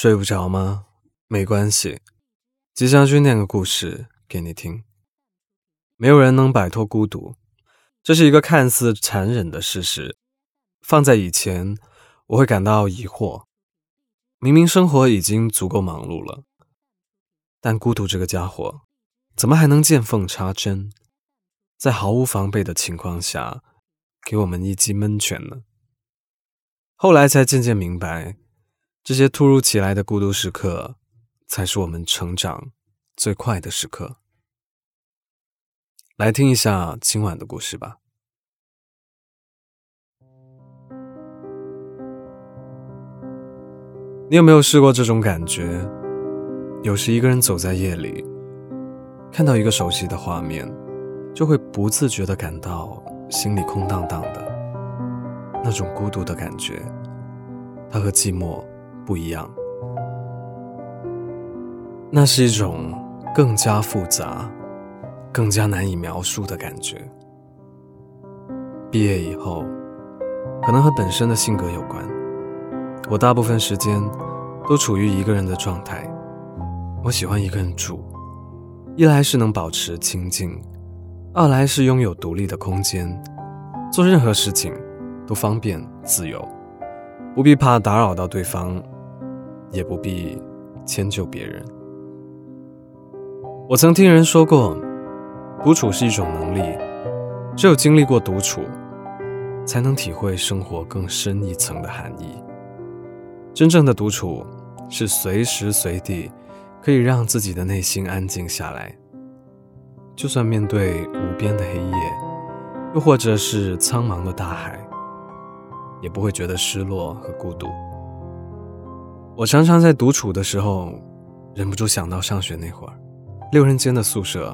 睡不着吗？没关系，吉祥君念个故事给你听。没有人能摆脱孤独，这是一个看似残忍的事实。放在以前，我会感到疑惑。明明生活已经足够忙碌了，但孤独这个家伙，怎么还能见缝插针，在毫无防备的情况下，给我们一记闷拳呢？后来才渐渐明白。这些突如其来的孤独时刻，才是我们成长最快的时刻。来听一下今晚的故事吧。你有没有试过这种感觉？有时一个人走在夜里，看到一个熟悉的画面，就会不自觉的感到心里空荡荡的，那种孤独的感觉，它和寂寞。不一样，那是一种更加复杂、更加难以描述的感觉。毕业以后，可能和本身的性格有关，我大部分时间都处于一个人的状态。我喜欢一个人住，一来是能保持清静，二来是拥有独立的空间，做任何事情都方便自由，不必怕打扰到对方。也不必迁就别人。我曾听人说过，独处是一种能力，只有经历过独处，才能体会生活更深一层的含义。真正的独处，是随时随地可以让自己的内心安静下来，就算面对无边的黑夜，又或者是苍茫的大海，也不会觉得失落和孤独。我常常在独处的时候，忍不住想到上学那会儿，六人间的宿舍，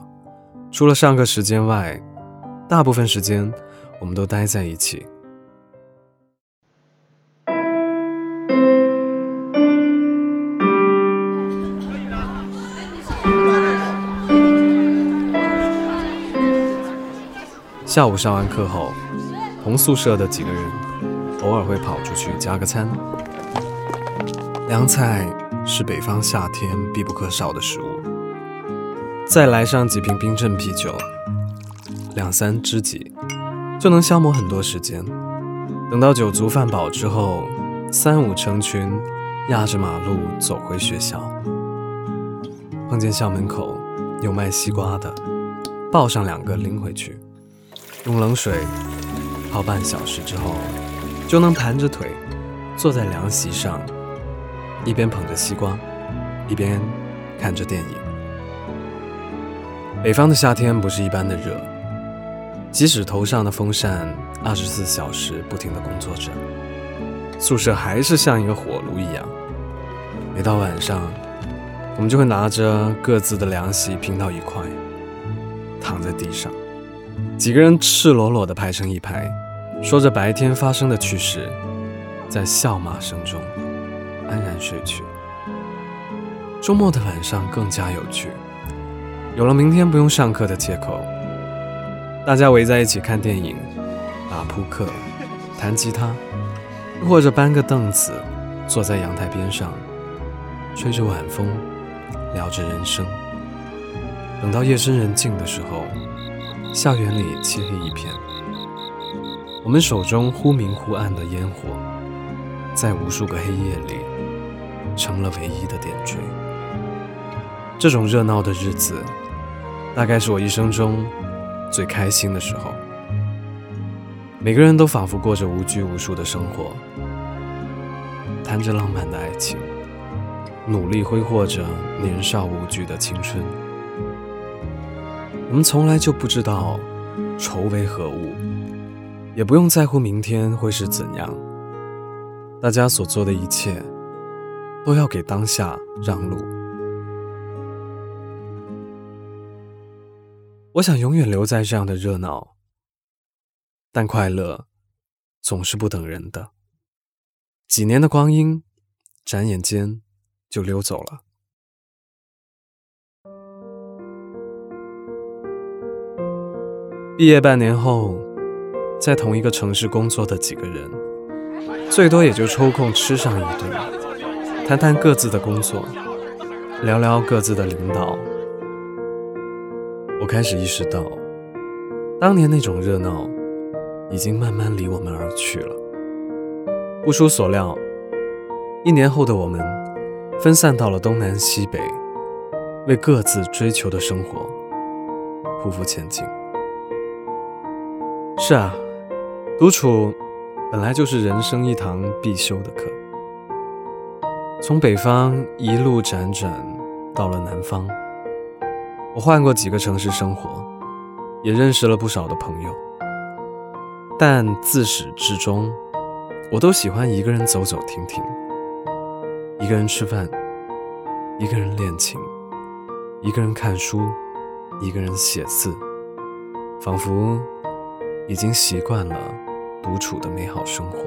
除了上课时间外，大部分时间我们都待在一起。下午上完课后，同宿舍的几个人偶尔会跑出去加个餐。凉菜是北方夏天必不可少的食物，再来上几瓶冰镇啤酒，两三知己就能消磨很多时间。等到酒足饭饱之后，三五成群压着马路走回学校，碰见校门口有卖西瓜的，抱上两个拎回去，用冷水泡半小时之后，就能盘着腿坐在凉席上。一边捧着西瓜，一边看着电影。北方的夏天不是一般的热，即使头上的风扇二十四小时不停的工作着，宿舍还是像一个火炉一样。每到晚上，我们就会拿着各自的凉席拼到一块，躺在地上，几个人赤裸裸的排成一排，说着白天发生的趣事，在笑骂声中。安然睡去。周末的晚上更加有趣，有了明天不用上课的借口，大家围在一起看电影、打扑克、弹吉他，或者搬个凳子坐在阳台边上，吹着晚风，聊着人生。等到夜深人静的时候，校园里漆黑一片，我们手中忽明忽暗的烟火，在无数个黑夜里。成了唯一的点缀。这种热闹的日子，大概是我一生中最开心的时候。每个人都仿佛过着无拘无束的生活，谈着浪漫的爱情，努力挥霍着年少无惧的青春。我们从来就不知道愁为何物，也不用在乎明天会是怎样。大家所做的一切。都要给当下让路。我想永远留在这样的热闹，但快乐总是不等人的。几年的光阴，转眼间就溜走了。毕业半年后，在同一个城市工作的几个人，最多也就抽空吃上一顿。谈谈各自的工作，聊聊各自的领导。我开始意识到，当年那种热闹，已经慢慢离我们而去了。不出所料，一年后的我们，分散到了东南西北，为各自追求的生活匍匐前进。是啊，独处本来就是人生一堂必修的课。从北方一路辗转到了南方，我换过几个城市生活，也认识了不少的朋友。但自始至终，我都喜欢一个人走走停停，一个人吃饭，一个人练琴，一个人看书，一个人写字，仿佛已经习惯了独处的美好生活。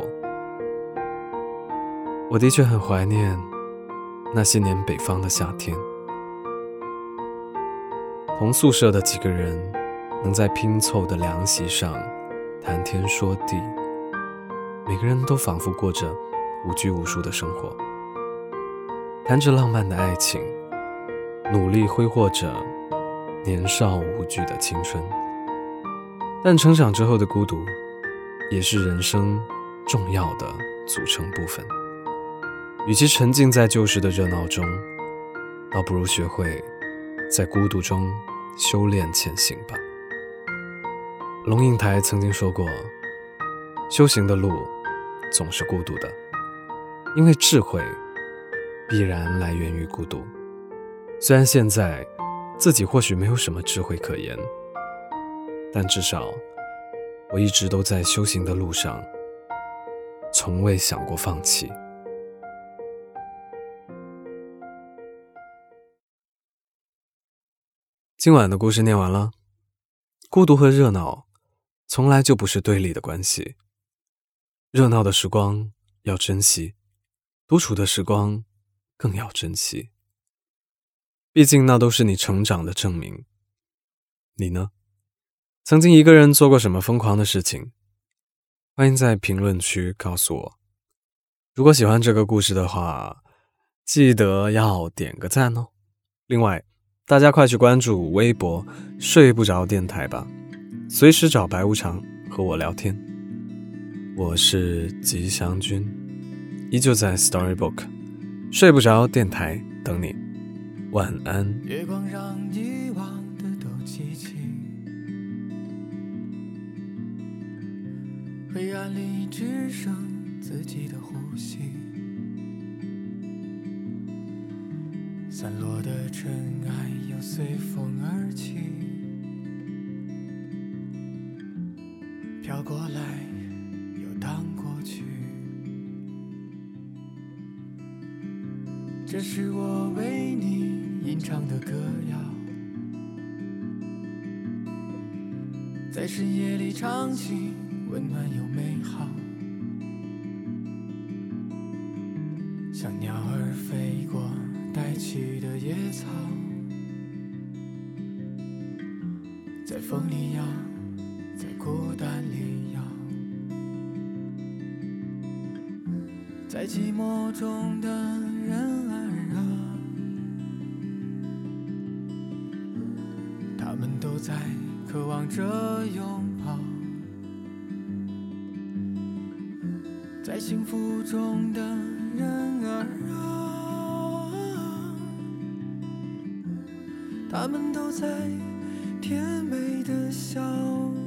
我的确很怀念那些年北方的夏天，同宿舍的几个人能在拼凑的凉席上谈天说地，每个人都仿佛过着无拘无束的生活，谈着浪漫的爱情，努力挥霍着年少无惧的青春。但成长之后的孤独，也是人生重要的组成部分。与其沉浸在旧时的热闹中，倒不如学会在孤独中修炼前行吧。龙应台曾经说过：“修行的路总是孤独的，因为智慧必然来源于孤独。”虽然现在自己或许没有什么智慧可言，但至少我一直都在修行的路上，从未想过放弃。今晚的故事念完了。孤独和热闹从来就不是对立的关系。热闹的时光要珍惜，独处的时光更要珍惜。毕竟那都是你成长的证明。你呢？曾经一个人做过什么疯狂的事情？欢迎在评论区告诉我。如果喜欢这个故事的话，记得要点个赞哦。另外。大家快去关注微博“睡不着电台”吧，随时找白无常和我聊天。我是吉祥君，依旧在 Storybook 睡不着电台等你，晚安。月光让遗忘的都记起，黑暗里只剩自己的呼吸。散落的尘埃又随风而起，飘过来又荡过去。这是我为你吟唱的歌谣，在深夜里唱起，温暖又美好，像鸟儿飞过。带起的野草，在风里摇，在孤单里摇，在寂寞中的人儿啊，他们都在渴望着拥抱，在幸福中的人儿啊。他们都在甜美的笑。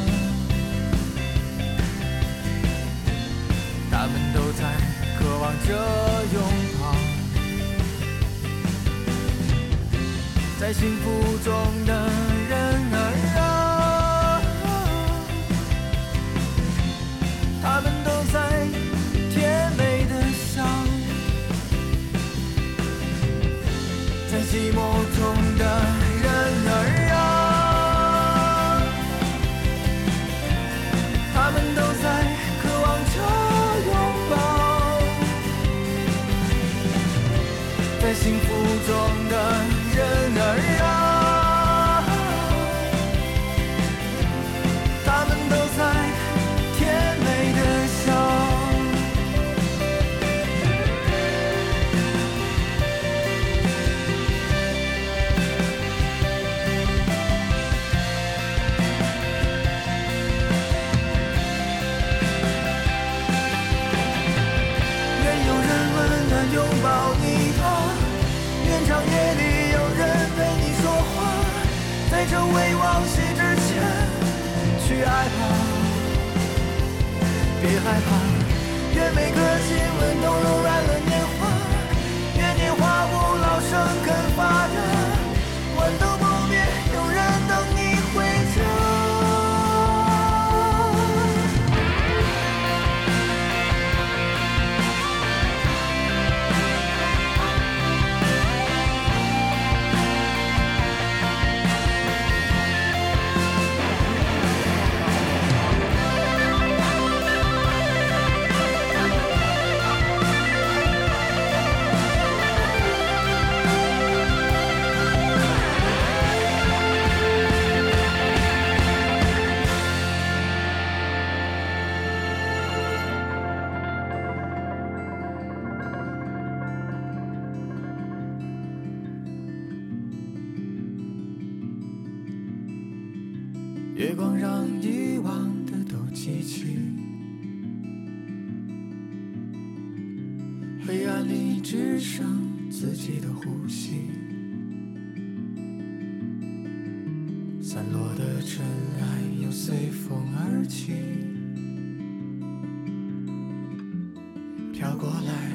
他们都在渴望着拥抱，在幸福中的未忘记之前，去爱吧，别害怕。愿每个亲吻都柔软了年华，里只剩自己的呼吸，散落的尘埃又随风而起，飘过来。